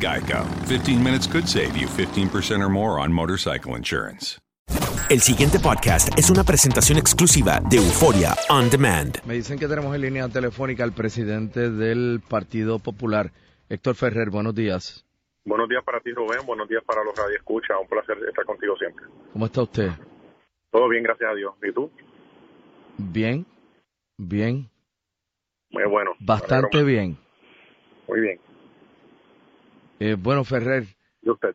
Geico. 15 minutes could save you 15% or more on motorcycle insurance. El siguiente podcast es una presentación exclusiva de Euforia On Demand. Me dicen que tenemos en línea telefónica al presidente del Partido Popular, Héctor Ferrer. Buenos días. Buenos días para ti, Rubén. Buenos días para los radioescuchas. Un placer estar contigo siempre. ¿Cómo está usted? Todo bien, gracias a Dios. ¿Y tú? Bien, bien, Muy bueno. bastante bien. Muy bien. Eh, bueno, Ferrer, ¿Y usted?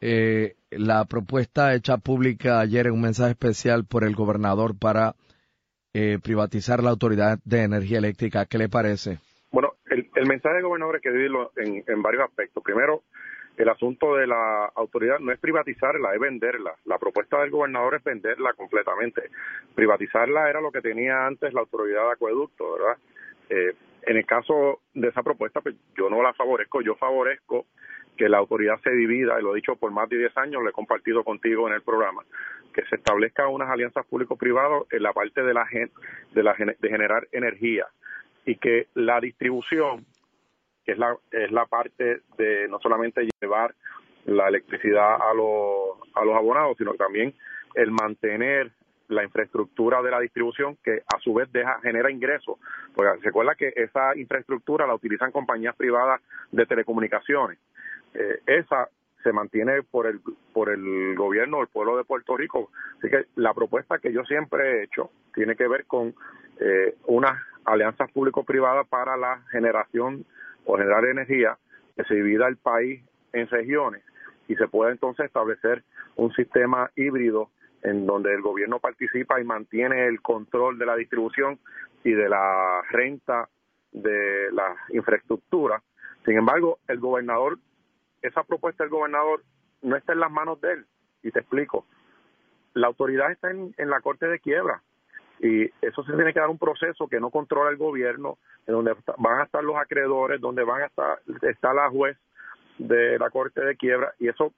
eh, la propuesta hecha pública ayer en un mensaje especial por el gobernador para eh, privatizar la Autoridad de Energía Eléctrica, ¿qué le parece? Bueno, el, el mensaje del gobernador hay que dividirlo en, en varios aspectos. Primero, el asunto de la autoridad no es privatizarla, es venderla. La propuesta del gobernador es venderla completamente. Privatizarla era lo que tenía antes la autoridad de acueducto, ¿verdad? Eh, en el caso de esa propuesta, pues yo no la favorezco, yo favorezco que la autoridad se divida, y lo he dicho por más de 10 años, lo he compartido contigo en el programa, que se establezcan unas alianzas público-privadas en la parte de la, gen- de, la de generar energía y que la distribución, que es la, es la parte de no solamente llevar la electricidad a los, a los abonados, sino también el mantener la infraestructura de la distribución que a su vez deja genera ingresos. Porque se acuerda que esa infraestructura la utilizan compañías privadas de telecomunicaciones. Eh, esa se mantiene por el por el gobierno del pueblo de Puerto Rico. Así que la propuesta que yo siempre he hecho tiene que ver con eh, unas alianzas público-privadas para la generación o generar energía que se divida el país en regiones y se pueda entonces establecer un sistema híbrido en donde el gobierno participa y mantiene el control de la distribución y de la renta de la infraestructura. Sin embargo, el gobernador, esa propuesta del gobernador no está en las manos de él. Y te explico. La autoridad está en, en la corte de quiebra y eso se tiene que dar un proceso que no controla el gobierno, en donde van a estar los acreedores, donde van a estar está la juez de la corte de quiebra y eso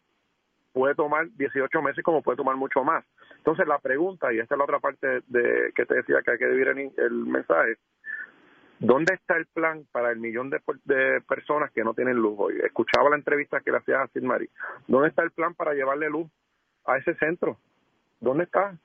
puede tomar 18 meses como puede tomar mucho más. Entonces la pregunta, y esta es la otra parte de que te decía que hay que dividir el, mensaje, ¿dónde está el plan para el millón de, de personas que no tienen luz hoy? Escuchaba la entrevista que le hacía a Sid Mari. ¿Dónde está el plan para llevarle luz a ese centro? ¿Dónde está?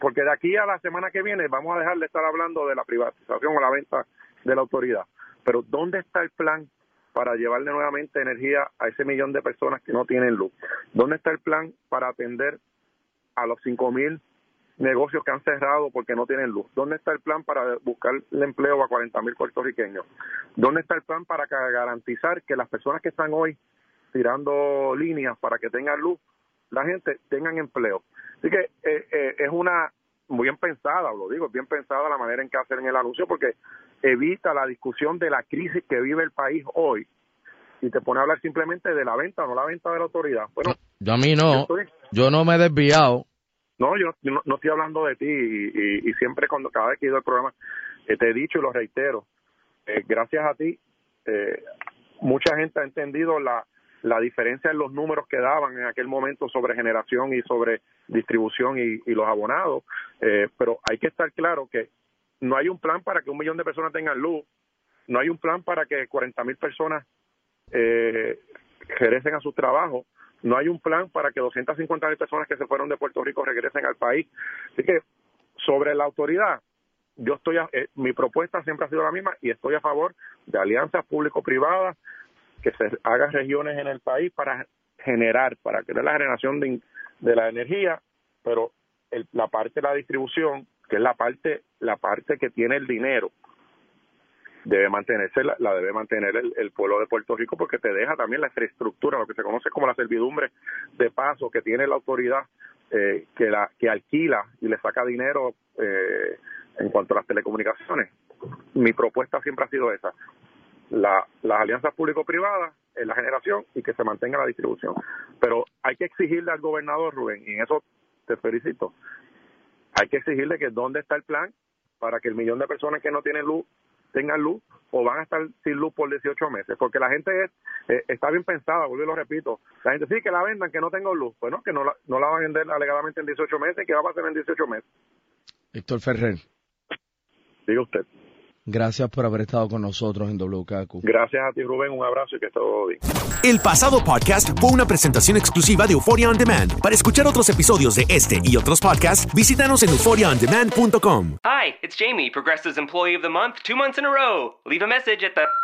Porque de aquí a la semana que viene vamos a dejar de estar hablando de la privatización o la venta de la autoridad. Pero ¿dónde está el plan para llevarle nuevamente energía a ese millón de personas que no tienen luz? ¿Dónde está el plan para atender a los 5.000 negocios que han cerrado porque no tienen luz? ¿Dónde está el plan para buscar el empleo a 40.000 puertorriqueños? ¿Dónde está el plan para garantizar que las personas que están hoy tirando líneas para que tengan luz, la gente tengan empleo? Así que eh, eh, es una muy bien pensada, lo digo, bien pensada la manera en que hacen el anuncio porque evita la discusión de la crisis que vive el país hoy y te pone a hablar simplemente de la venta, no la venta de la autoridad. Bueno, yo a mí no, yo, no me he desviado. No, yo no, estoy hablando de ti y, siempre cuando cada vez que he ido al programa eh, te he dicho y lo reitero, eh, gracias a ti eh, mucha gente ha entendido la, la diferencia en los números que daban en aquel momento sobre generación y sobre distribución y, los abonados, pero hay que estar claro que no hay un plan para que un millón de personas tengan luz, no hay un plan para que 40 mil personas eh, a su trabajo. No hay un plan para que 250 mil personas que se fueron de Puerto Rico regresen al país. Así que sobre la autoridad, yo estoy, eh, mi propuesta siempre ha sido la misma y estoy a favor de alianzas público-privadas, que se hagan regiones en el país para generar, para crear la generación de, la energía, pero la parte de la distribución, que es la parte, la parte que tiene el dinero, debe mantenerse, la, debe mantener el, pueblo de Puerto Rico porque te deja también la infraestructura, lo que se conoce como la servidumbre de paso que tiene la autoridad eh, que la que alquila y le saca dinero eh, en cuanto a las telecomunicaciones. Mi propuesta siempre ha sido esa, la, las alianzas público-privadas en la generación y que se mantenga la distribución. Pero hay que exigirle al gobernador Rubén, y en eso te felicito, hay que exigirle que dónde está el plan para que el millón de personas que no tienen luz tengan luz o van a estar sin luz por 18 meses, porque la gente es, eh, está bien pensada, vuelvo y lo repito, la gente sí que la vendan, que no tenga luz, bueno, que no la, no la van a vender alegadamente en 18 meses, que va a pasar en 18 meses. Héctor Ferrer. Diga usted. Gracias por haber estado con nosotros en WKQ. Gracias a ti, Rubén. Un abrazo y que todo bien. El pasado podcast fue una presentación exclusiva de Euphoria On Demand. Para escuchar otros episodios de este y otros podcasts, visítanos en euphoriaondemand.com. Hi, it's Jamie, Progressive's Employee of the Month, two months in a row. Leave a message at the...